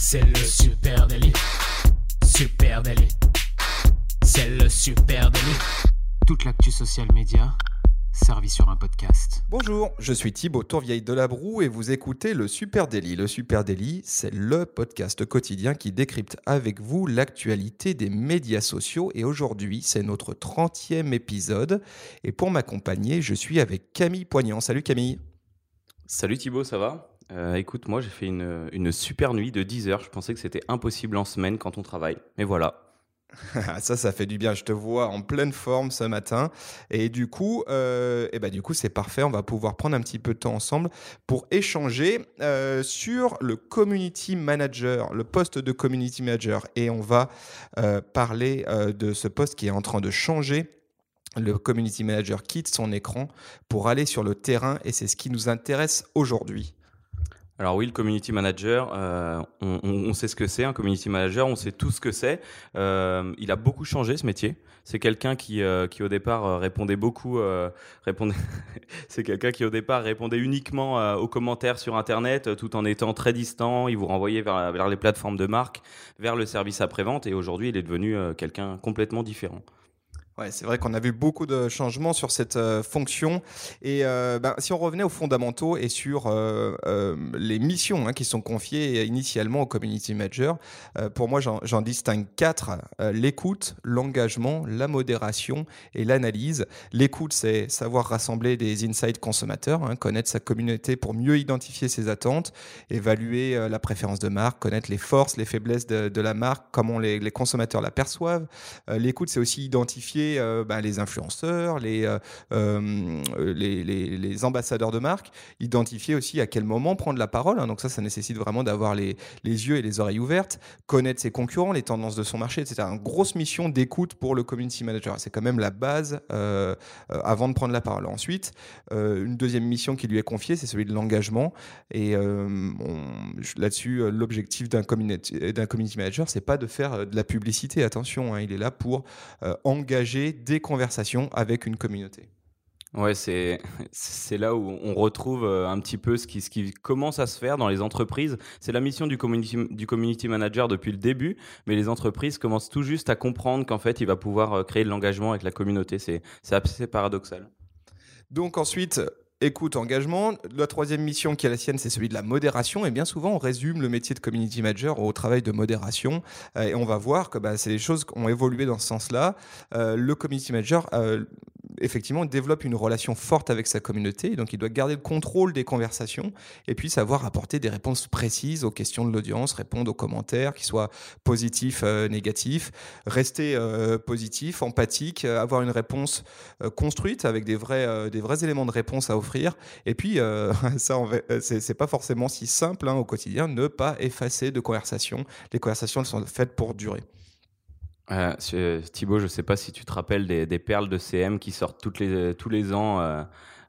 C'est le super délit. Super délit. C'est le super délit. Toute l'actu social média servie sur un podcast. Bonjour, je suis Thibaut Tourvieille de la Broue et vous écoutez le Super Daily. Le Super Daily, c'est le podcast quotidien qui décrypte avec vous l'actualité des médias sociaux et aujourd'hui, c'est notre 30e épisode et pour m'accompagner, je suis avec Camille Poignant. Salut Camille. Salut Thibaut, ça va? Euh, Écoute, moi j'ai fait une, super nuit de 10 heures. Je pensais que c'était impossible en semaine quand on travaille. Mais voilà, ça, ça fait du bien. Je te vois en pleine forme ce matin. Et du coup, euh, et ben, du coup, c'est parfait. On va pouvoir prendre un petit peu de temps ensemble pour échanger euh, sur le community manager, le poste de community manager. Et on va parler de ce poste qui est en train de changer. Le community manager quitte son écran pour aller sur le terrain et c'est ce qui nous intéresse aujourd'hui. Alors oui, le community manager, euh, on, on- sait ce que c'est, un community manager, on sait tout ce que c'est. Euh, il a beaucoup changé ce métier. C'est quelqu'un qui, euh, qui au départ euh, répondait beaucoup, euh, répondait. c'est quelqu'un qui au départ répondait uniquement euh, aux commentaires sur Internet, tout en étant très distant. Il vous renvoyait vers, vers les plateformes de marque, vers le service après-vente, et aujourd'hui, il est devenu quelqu'un complètement différent. Ouais, c'est vrai qu'on a vu beaucoup de changements sur cette euh, fonction. Et euh, ben, si on revenait aux fondamentaux et sur euh, les missions hein, qui sont confiées initialement au community manager, pour moi, j'en distingue quatre l'écoute, l'engagement, la modération et l'analyse. L'écoute, c'est savoir rassembler des insights consommateurs, hein, connaître sa communauté pour mieux identifier ses attentes, évaluer la préférence de marque, connaître les forces, les faiblesses de, la marque, comment les, consommateurs la perçoivent. L'écoute, c'est aussi identifier euh, ben, les influenceurs, les, euh, euh, les, les- les ambassadeurs de marque, identifier aussi à quel moment prendre la parole. hein. Donc ça, ça nécessite vraiment d'avoir les, les yeux et les oreilles ouvertes, connaître ses concurrents, les tendances de son marché, etc. Une grosse mission d'écoute pour le community manager. C'est quand même la base avant de prendre la parole. Ensuite, une deuxième mission qui lui est confiée, c'est celui de l'engagement. Et là-dessus, l'objectif d'un community, community manager, c'est pas de faire de la publicité. Attention, hein, il est là pour euh, engager des conversations avec une communauté. Ouais, c'est c'est là où on retrouve euh, un petit peu ce qui, ce qui commence à se faire dans les entreprises. C'est la mission du community, du community manager depuis le début, mais les entreprises commencent tout juste à comprendre qu'en fait, il va pouvoir euh, créer de l'engagement avec la communauté. C'est c'est assez paradoxal. Donc ensuite, écoute, engagement. La troisième mission qui est la sienne, c'est celui de la modération. Et bien souvent, on résume le métier de community manager au travail de modération. Euh, et on va voir que bah, c'est des choses qui ont évolué dans ce sens-là. Euh, le community manager, euh, effectivement, développe une relation forte avec sa communauté. Donc, il doit garder le contrôle des conversations et puis savoir apporter des réponses précises aux questions de l'audience, répondre aux commentaires, qu'ils soient positifs, euh, négatifs, rester euh, positif, empathique, euh, avoir une réponse euh, construite avec des vrais, des vrais éléments de réponse à offrir. Et puis, ça, c'est pas forcément si simple hein, au quotidien, ne pas effacer de conversations. Les conversations, sont faites pour durer. Euh, Thibaut, je sais pas si tu te rappelles des, perles de CM qui sortent les, tous les ans. euh,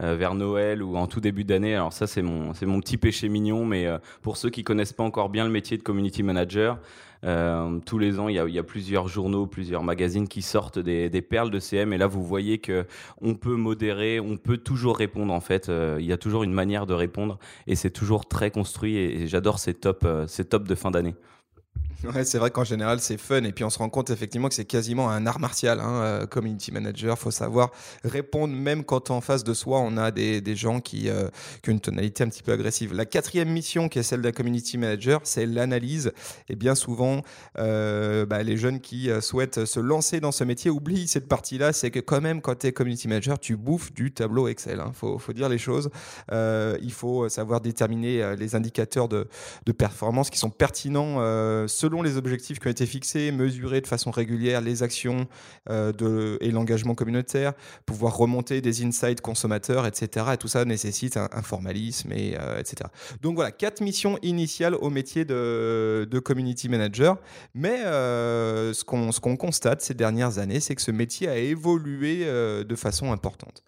euh, vers Noël ou en tout début d'année. Alors ça, c'est mon, mon petit péché mignon, mais pour ceux qui connaissent pas encore bien le métier de community manager, tous les ans, il y, a, plusieurs journaux, plusieurs magazines qui sortent des, perles de CM. Et là, vous voyez que on peut modérer, on peut toujours répondre. En fait, il y a toujours une manière de répondre, et c'est toujours très construit. Et, j'adore ces euh, ces tops de fin d'année. C'est vrai qu'en général, c'est fun. Et puis, on se rend compte effectivement que c'est quasiment un art martial. Hein, euh, community manager, faut savoir répondre même quand en face de soi, on a des, gens qui, euh, qui ont une tonalité un petit peu agressive. La quatrième mission, qui est celle d'un community manager, c'est l'analyse. Et bien souvent, euh, bah, les jeunes qui souhaitent se lancer dans ce métier oublient cette partie-là. C'est que quand même, quand tu es community manager, tu bouffes du tableau Excel. Hein. Faut, faut dire les choses. Il faut savoir déterminer les indicateurs de, de performance qui sont pertinents euh, les objectifs qui ont été fixés, mesurer de façon régulière les actions euh, et l'engagement communautaire, pouvoir remonter des insights consommateurs, etc. Et tout ça nécessite un, formalisme, et, euh, etc. Donc voilà, quatre missions initiales au métier de, de community manager. Mais euh, ce qu'on ce qu'on constate ces dernières années, c'est que ce métier a évolué de façon importante.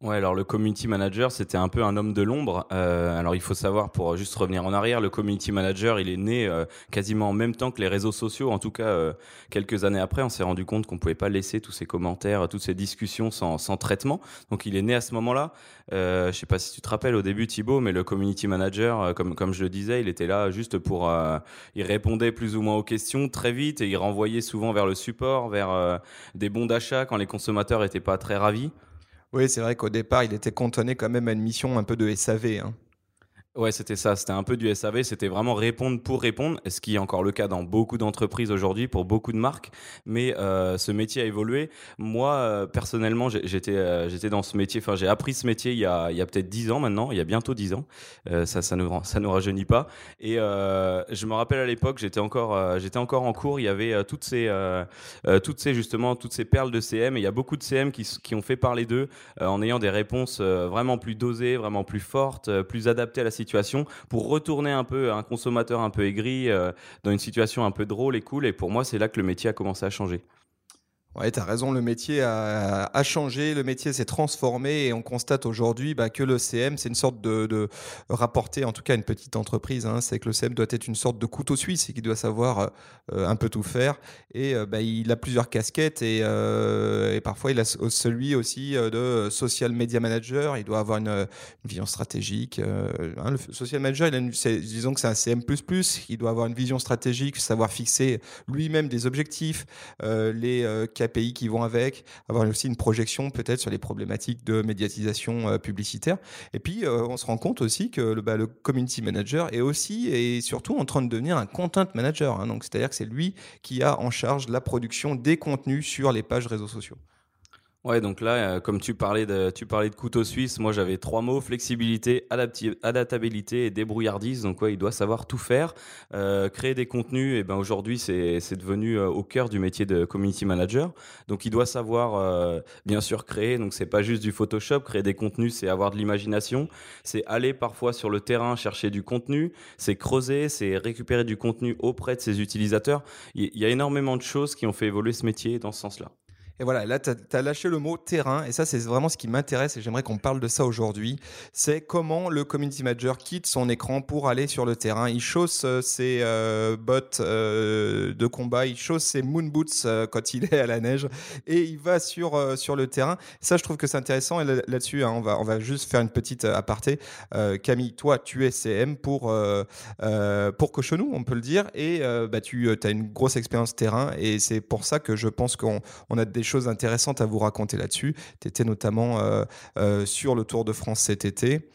Ouais, alors le community manager, c'était un peu un homme de l'ombre. Euh, alors il faut savoir, pour juste revenir en arrière, le community manager, il est né euh, quasiment en même temps que les réseaux sociaux. En tout cas, euh, quelques années après, on s'est rendu compte qu'on pouvait pas laisser tous ces commentaires, toutes ces discussions sans, sans traitement. Donc il est né à ce moment-là. Euh, je sais pas si tu te rappelles au début, Thibaut, mais le community manager, euh, comme comme je le disais, il était là juste pour, il répondait plus ou moins aux questions très vite et il renvoyait souvent vers le support, vers des bons d'achat quand les consommateurs étaient pas très ravis. Oui, c'est vrai qu'au départ, il était cantonné quand même à une mission un peu de SAV. Hein. Ouais, c'était ça. C'était un peu du SAV. C'était vraiment répondre pour répondre, ce qui est encore le cas dans beaucoup d'entreprises aujourd'hui, pour beaucoup de marques. Mais euh, ce métier a évolué. Moi, euh, personnellement, j'étais euh, j'étais dans ce métier. Enfin, j'ai appris ce métier il y a, il y a peut-être dix ans maintenant. Il y a bientôt dix ans. Ça, ça nous ça nous rajeunit pas. Et je me rappelle à l'époque, j'étais encore j'étais encore en cours. Il y avait toutes ces toutes ces justement toutes ces perles de CM. Et il y a beaucoup de CM qui qui ont fait parler d'eux en ayant des réponses vraiment plus dosées, vraiment plus fortes, plus adaptées à la situation pour retourner un peu un consommateur un peu aigri euh, dans une situation un peu drôle et cool. Et pour moi, c'est là que le métier a commencé à changer. Ouais, tu as raison, le métier a, changé, le métier s'est transformé et on constate aujourd'hui bah, que le CM, c'est une sorte de, de rapporter, en tout cas une petite entreprise, hein, c'est que le CM doit être une sorte de couteau suisse et qu'il doit savoir euh, un peu tout faire. Et euh, bah, il a plusieurs casquettes et, euh, parfois il a celui aussi de social media manager, il doit avoir une, vision stratégique. Hein, le social manager, disons que c'est un CM++, il doit avoir une vision stratégique, savoir fixer lui-même des objectifs, les pays qui vont avec, avoir aussi une projection peut-être sur les problématiques de médiatisation euh, publicitaire. Et puis, euh, on se rend compte aussi que le, bah, le, community manager est aussi et surtout en train de devenir un content manager. Hein. donc, c'est-à-dire que c'est lui qui a en charge la production des contenus sur les pages réseaux sociaux. Ouais, donc là, euh, comme tu parlais de, tu parlais de couteau suisse, moi j'avais trois mots flexibilité, adaptabilité et débrouillardise. Donc ouais, il doit savoir tout faire, euh, créer des contenus. Et ben aujourd'hui, c'est devenu euh, au cœur du métier de community manager. Donc il doit savoir bien sûr créer. Donc c'est pas juste du Photoshop, créer des contenus, c'est avoir de l'imagination, c'est aller parfois sur le terrain chercher du contenu, c'est creuser, c'est récupérer du contenu auprès de ses utilisateurs. Il y a énormément de choses qui ont fait évoluer ce métier dans ce sens-là. Et voilà, là, tu as, lâché le mot terrain, et ça, c'est vraiment ce qui m'intéresse, et j'aimerais qu'on parle de ça aujourd'hui. C'est comment le community manager quitte son écran pour aller sur le terrain. Il chausse euh, ses euh, bottes euh, de combat, il chausse ses moon boots quand il est à la neige, et il va sur, sur le terrain. Ça, je trouve que c'est intéressant, et là-dessus, hein, on, va, on va juste faire une petite aparté. Camille, toi, tu es CM pour, pour Cochonou, on peut le dire, et bah, tu as une grosse expérience terrain, et c'est pour ça que je pense qu'on on a des choses intéressantes à vous raconter là-dessus. Tu étais notamment euh, euh, sur le Tour de France cet été.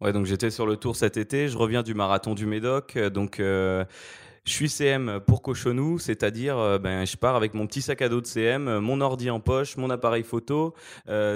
Ouais, donc j'étais sur le Tour cet été. Je reviens du marathon du Médoc. Donc euh, je suis CM pour Cochonou, c'est-à-dire ben, je pars avec mon petit sac à dos de CM, mon ordi en poche, mon appareil photo,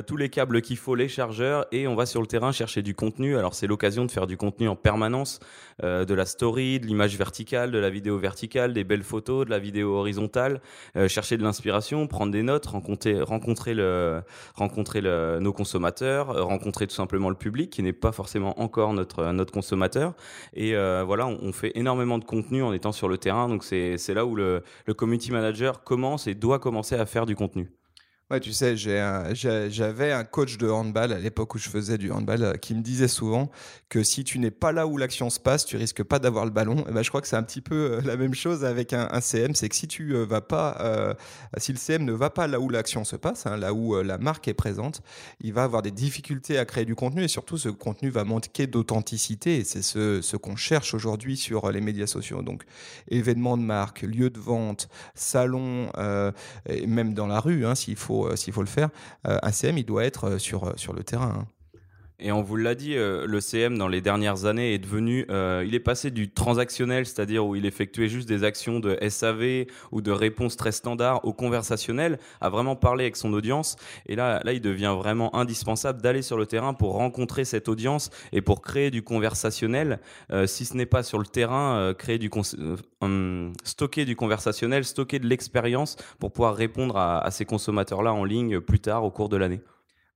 tous les câbles qu'il faut, les chargeurs, et on va sur le terrain chercher du contenu. Alors c'est l'occasion de faire du contenu en permanence, de la story, de l'image verticale, de la vidéo verticale, des belles photos, de la vidéo horizontale, chercher de l'inspiration, prendre des notes, rencontrer, rencontrer, le, rencontrer le, nos consommateurs, rencontrer tout simplement le public qui n'est pas forcément encore notre, notre consommateur. Et voilà, on, on fait énormément de contenu en étant sur le terrain. Donc c'est là où le, le community manager commence et doit commencer à faire du contenu. Ouais, tu sais, j'avais un, coach de handball à l'époque où je faisais du handball euh, qui me disait souvent que si tu n'es pas là où l'action se passe, tu risques pas d'avoir le ballon. Et ben, je crois que c'est un petit peu euh, la même chose avec un, CM, c'est que si tu euh, vas pas, si le CM ne va pas là où l'action se passe, hein, là où la marque est présente, il va avoir des difficultés à créer du contenu et surtout ce contenu va manquer d'authenticité c'est ce, qu'on cherche aujourd'hui sur les médias sociaux. Donc événements de marque, lieux de vente, salons, et même dans la rue, hein, s'il faut euh, s'il faut le faire, euh, un CM, il doit être euh, sur, sur le terrain. Hein. Et on vous l'a dit, le CM dans les dernières années est devenu, il est passé du transactionnel, c'est-à-dire où il effectuait juste des actions de SAV ou de réponses très standards, au conversationnel, à vraiment parler avec son audience. Et là, là, il devient vraiment indispensable d'aller sur le terrain pour rencontrer cette audience et pour créer du conversationnel. si ce n'est pas sur le terrain, créer du hum, stocker du conversationnel, stocker de l'expérience pour pouvoir répondre à ces consommateurs-là en ligne plus tard au cours de l'année.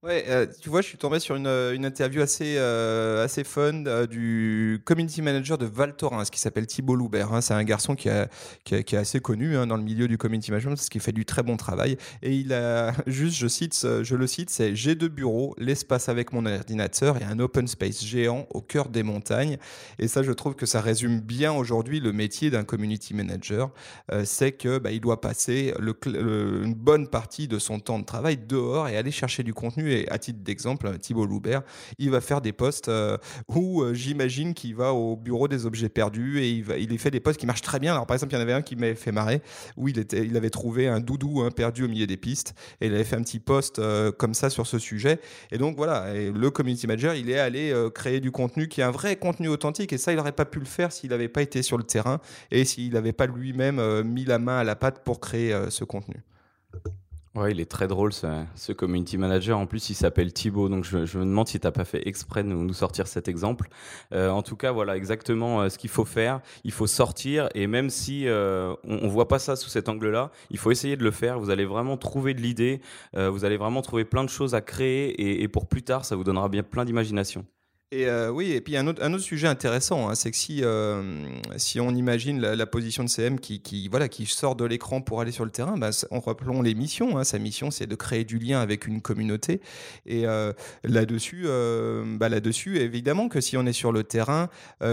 Ouais, euh, tu vois, je suis tombé sur une, une interview assez, euh, assez fun euh, du community manager de Val Thorens qui s'appelle Thibault Loubert. hein. C'est un garçon qui, a- qui, est assez connu hein, dans le milieu du community management parce qu'il fait du très bon travail. Et il a juste, je, cite, je le cite, c'est J'ai deux bureaux, l'espace avec mon ordinateur et un open space géant au cœur des montagnes. Et ça, je trouve que ça résume bien aujourd'hui le métier d'un community manager. Euh, c'est que bah, doit passer le- une bonne partie de son temps de travail dehors et aller chercher du contenu. Et à titre d'exemple, Thibault Loubert, il va faire des posts euh, où euh, j'imagine qu'il va au bureau des objets perdus et il, va, fait des posts qui marchent très bien. Alors par exemple, il y en avait un qui m'avait fait marrer où il, avait trouvé un doudou hein, perdu au milieu des pistes et il avait fait un petit post euh, comme ça sur ce sujet. Et donc voilà, le community manager, il est allé euh, créer du contenu qui est un vrai contenu authentique et ça, il n'aurait pas pu le faire s'il n'avait pas été sur le terrain et s'il n'avait pas lui-même euh, mis la main à la pâte pour créer euh, ce contenu. Ouais, il est très drôle ce, ce community manager. En plus, il s'appelle Thibaut, donc je, je me demande si t'as pas fait exprès de nous, nous sortir cet exemple. Euh, en tout cas, voilà exactement euh, ce qu'il faut faire. Il faut sortir et même si euh, on, on voit pas ça sous cet angle-là, il faut essayer de le faire. Vous allez vraiment trouver de l'idée. euh, vous allez vraiment trouver plein de choses à créer et, et pour plus tard, ça vous donnera bien plein d'imagination. Et euh, oui, et puis un autre, un autre sujet intéressant, hein, c'est que si, euh, si on imagine la, position de CM qui, voilà, qui sort de l'écran pour aller sur le terrain, bah, en rappelons les missions. hein. sa mission, c'est de créer du lien avec une communauté. Et euh, là-dessus, bah, là-dessus, évidemment que si on est sur le terrain,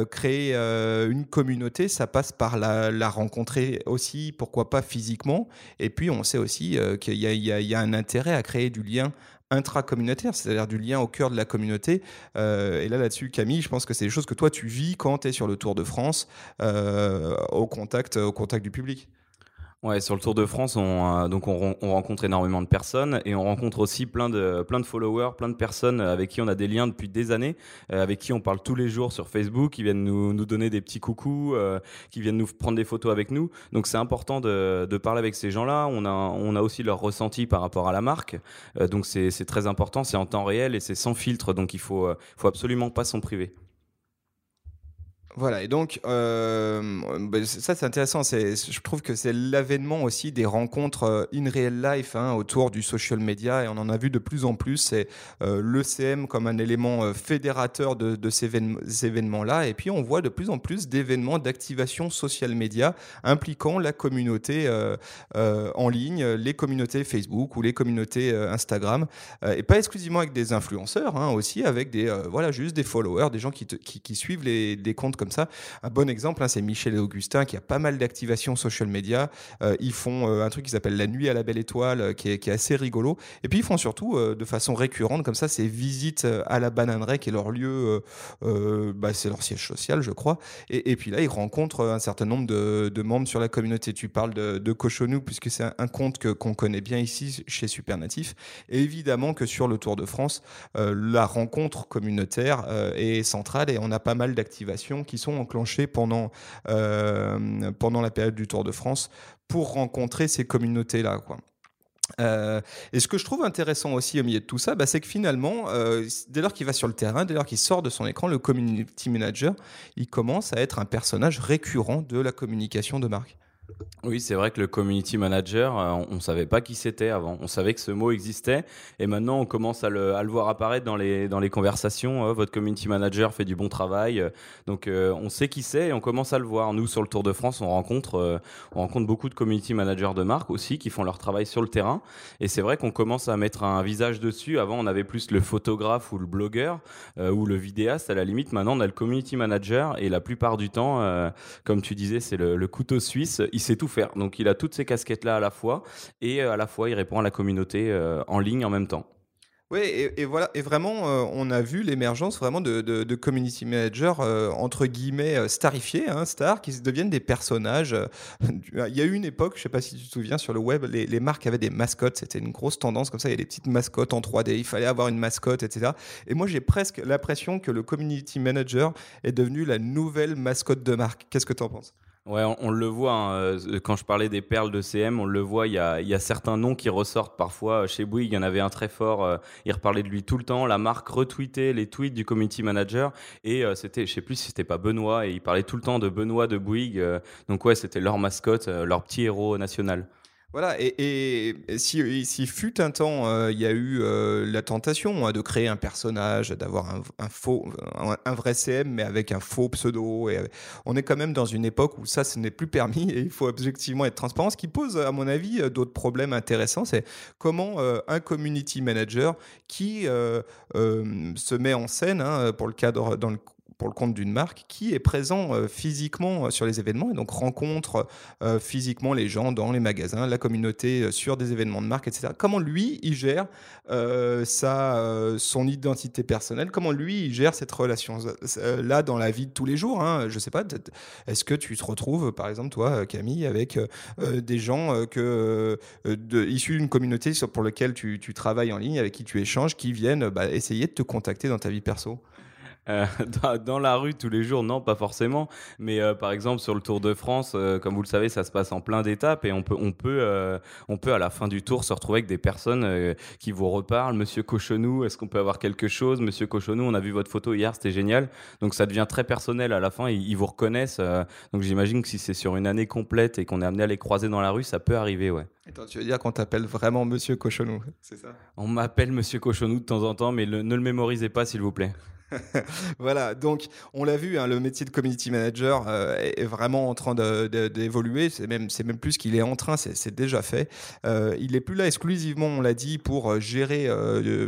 créer une communauté, ça passe par la, rencontrer aussi, pourquoi pas physiquement. Et puis, on sait aussi qu'il y y y a un intérêt à créer du lien intracommunautaire, c'est-à-dire du lien au cœur de la communauté. Euh, et là, là-dessus, Camille, je pense que c'est des choses que toi, tu vis quand tu es sur le Tour de France, euh, au, contact, au contact du public. Ouais, sur le Tour de France, on, euh, donc on, on rencontre énormément de personnes et on rencontre aussi plein de, plein de followers, plein de personnes avec qui on a des liens depuis des années, euh, avec qui on parle tous les jours sur Facebook, qui viennent nous, nous donner des petits coucous, euh, qui viennent nous prendre des photos avec nous. Donc c'est important de, de parler avec ces gens-là. On a, on a aussi leur ressenti par rapport à la marque. Euh, donc c'est c'est très important, c'est en temps réel et c'est sans filtre. Donc il faut, euh, faut absolument pas s'en priver. Voilà, et donc euh, c- ça c'est intéressant, je trouve que c'est l'avènement aussi des rencontres euh, in real life hein, autour du social media, et on en a vu de plus en plus, c'est euh, l'ECM comme un élément euh, fédérateur de, de ces, évén- ces événements-là, et puis on voit de plus en plus d'événements d'activation social media impliquant la communauté euh, euh, en ligne, les communautés Facebook ou les communautés Instagram, et pas exclusivement avec des influenceurs, hein, aussi avec des, voilà, juste des followers, des gens qui, qui, qui suivent les, des comptes ça. Un bon exemple, hein, c'est Michel et Augustin qui a pas mal d'activations social media. Euh, ils font euh, un truc qui s'appelle La Nuit à la Belle Étoile, euh, qui, est, assez rigolo. Et puis ils font surtout de façon récurrente, comme ça, ces visites à la Bananeraie, qui est leur lieu, bah, c'est leur siège social, je crois. Et, puis là, ils rencontrent un certain nombre de, membres sur la communauté. Tu parles de, de Cochonou, puisque c'est un, un compte qu'on connaît bien ici chez Supernatif. Et évidemment que sur le Tour de France, la rencontre communautaire est centrale et on a pas mal d'activations qui sont enclenchées pendant, euh, pendant la période du Tour de France pour rencontrer ces communautés-là. Euh, et ce que je trouve intéressant aussi au milieu de tout ça, bah, c'est que finalement, euh, dès lors qu'il va sur le terrain, dès leur qu'il sort de son écran, le community manager, il commence à être un personnage récurrent de la communication de marque. Oui, c'est vrai que le community manager, euh, on, on savait pas qui c'était avant. On savait que ce mot existait et maintenant on commence à le, voir apparaître dans les, conversations. Euh, votre community manager fait du bon travail. Donc euh, on sait qui c'est et on commence à le voir. Nous, sur le Tour de France, on rencontre, euh, on rencontre beaucoup de community managers de marque aussi qui font leur travail sur le terrain. Et c'est vrai qu'on commence à mettre un visage dessus. Avant, on avait plus le photographe ou le blogueur ou le vidéaste à la limite. Maintenant, on a le community manager et la plupart du temps, comme tu disais, c'est le couteau suisse. Il sait tout faire. Donc il a toutes ces casquettes-là à la fois et euh, à la fois il répond à la communauté euh, en ligne en même temps. Oui, et, voilà, et vraiment, euh, on a vu l'émergence vraiment de, community managers entre guillemets starifiés, hein, stars, qui deviennent des personnages. Il y a eu une époque, je sais pas si tu te souviens, sur le web, les, les marques avaient des mascottes. C'était une grosse tendance comme ça. Il y a des petites mascottes en 3D. Il fallait avoir une mascotte, etc. Et moi, j'ai presque l'impression que le community manager est devenu la nouvelle mascotte de marque. Qu'est-ce que tu en penses? Ouais, on, le voit. hein, euh, quand je parlais des perles de CM, on le voit. Il y a, y a certains noms qui ressortent parfois. Chez Bouygues, il y en avait un très fort. euh, il reparlait de lui tout le temps. La marque retweetait les tweets du community manager. Et euh, c'était, je sais plus si c'était pas Benoît. Et il parlait tout le temps de Benoît de Bouygues. euh, donc ouais, c'était leur mascotte, euh, leur petit héros national. Voilà, et, si, si, fut un temps, euh, il y a eu euh, la tentation de créer un personnage, d'avoir un, faux, un, vrai CM, mais avec un faux pseudo. Et, on est quand même dans une époque où ça, ce n'est plus permis et il faut objectivement être transparent. Ce qui pose, à mon avis, euh, d'autres problèmes intéressants, c'est comment un community manager qui se met en scène hein, pour le cadre dans le pour le compte d'une marque qui est présent euh, physiquement euh, sur les événements et donc rencontre euh, physiquement les gens dans les magasins, la communauté sur des événements de marque, etc. Comment lui, il gère sa, son identité personnelle? Comment lui, il gère cette relation-là dans la vie de tous les jours hein? Je sais pas, est-ce que tu te retrouves, par exemple, toi, Camille, avec des gens que, issus d'une communauté pour laquelle tu, tu, travailles en ligne, avec qui tu échanges, qui viennent bah, essayer de te contacter dans ta vie perso? Euh, dans, la rue tous les jours, non, pas forcément. Mais euh, par exemple, sur le Tour de France, euh, comme vous le savez, ça se passe en plein d'étapes et on peut, on, peut, on peut à la fin du tour se retrouver avec des personnes qui vous reparlent. Monsieur Cochonou, est-ce qu'on peut avoir quelque chose? Monsieur Cochonou, on a vu votre photo hier, c'était génial. Donc ça devient très personnel à la fin, ils, ils vous reconnaissent. donc j'imagine que si c'est sur une année complète et qu'on est amené à les croiser dans la rue, ça peut arriver, ouais. Attends, tu veux dire qu'on t'appelle vraiment Monsieur Cochonou, c'est ça? On m'appelle Monsieur Cochonou de temps en temps, mais ne le mémorisez pas, s'il vous plaît. voilà, donc on l'a vu, hein, le métier de community manager euh, est vraiment en train d'évoluer. C'est même, même plus qu'il est en train, c'est déjà fait. Euh, il est plus là exclusivement, on l'a dit, pour euh, gérer,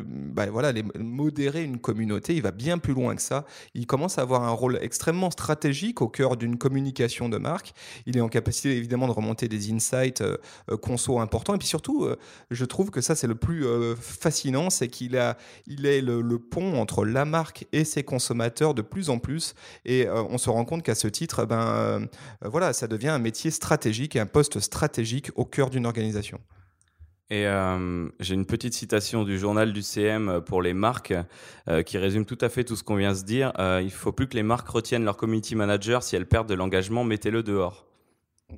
bah, voilà, modérer une communauté. Il va bien plus loin que ça. Il commence à avoir un rôle extrêmement stratégique au cœur d'une communication de marque. Il est en capacité évidemment de remonter des insights conso importants. Et puis surtout, je trouve que ça c'est le plus fascinant, c'est qu'il il est le, le pont entre la marque et ses consommateurs de plus en plus. Et euh, on se rend compte qu'à ce titre, ben, euh, voilà, ça devient un métier stratégique et un poste stratégique au cœur d'une organisation. Et euh, j'ai une petite citation du journal du CM pour les marques qui résume tout à fait tout ce qu'on vient de se dire. il ne faut plus que les marques retiennent leur community manager. Si elles perdent de l'engagement, mettez-le dehors.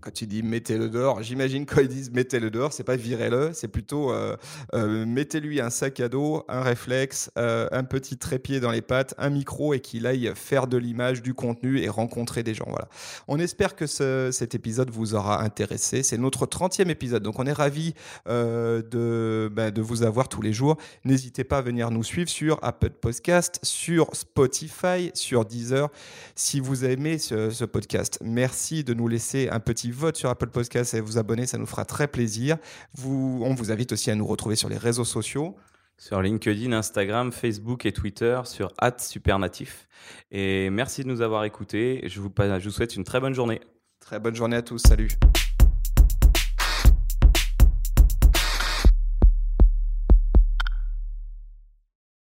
Quand tu dis mettez-le dehors, j'imagine quand ils disent mettez-le dehors, c'est pas virez-le, c'est plutôt euh, euh, mettez-lui un sac à dos, un réflexe, euh, un petit trépied dans les pattes, un micro et qu'il aille faire de l'image, du contenu et rencontrer des gens. Voilà. On espère que cet épisode vous aura intéressé. C'est notre 30e épisode, donc on est ravis de, ben, de vous avoir tous les jours. N'hésitez pas à venir nous suivre sur Apple Podcast, sur Spotify, sur Deezer. Si vous aimez ce, podcast, merci de nous laisser un petit vote sur Apple Podcast et vous abonner, ça nous fera très plaisir. Vous, on vous invite aussi à nous retrouver sur les réseaux sociaux. Sur LinkedIn, Instagram, Facebook et Twitter, sur Supernatif. Et merci de nous avoir écoutés. Je vous, je vous souhaite une très bonne journée. Très bonne journée à tous. Salut.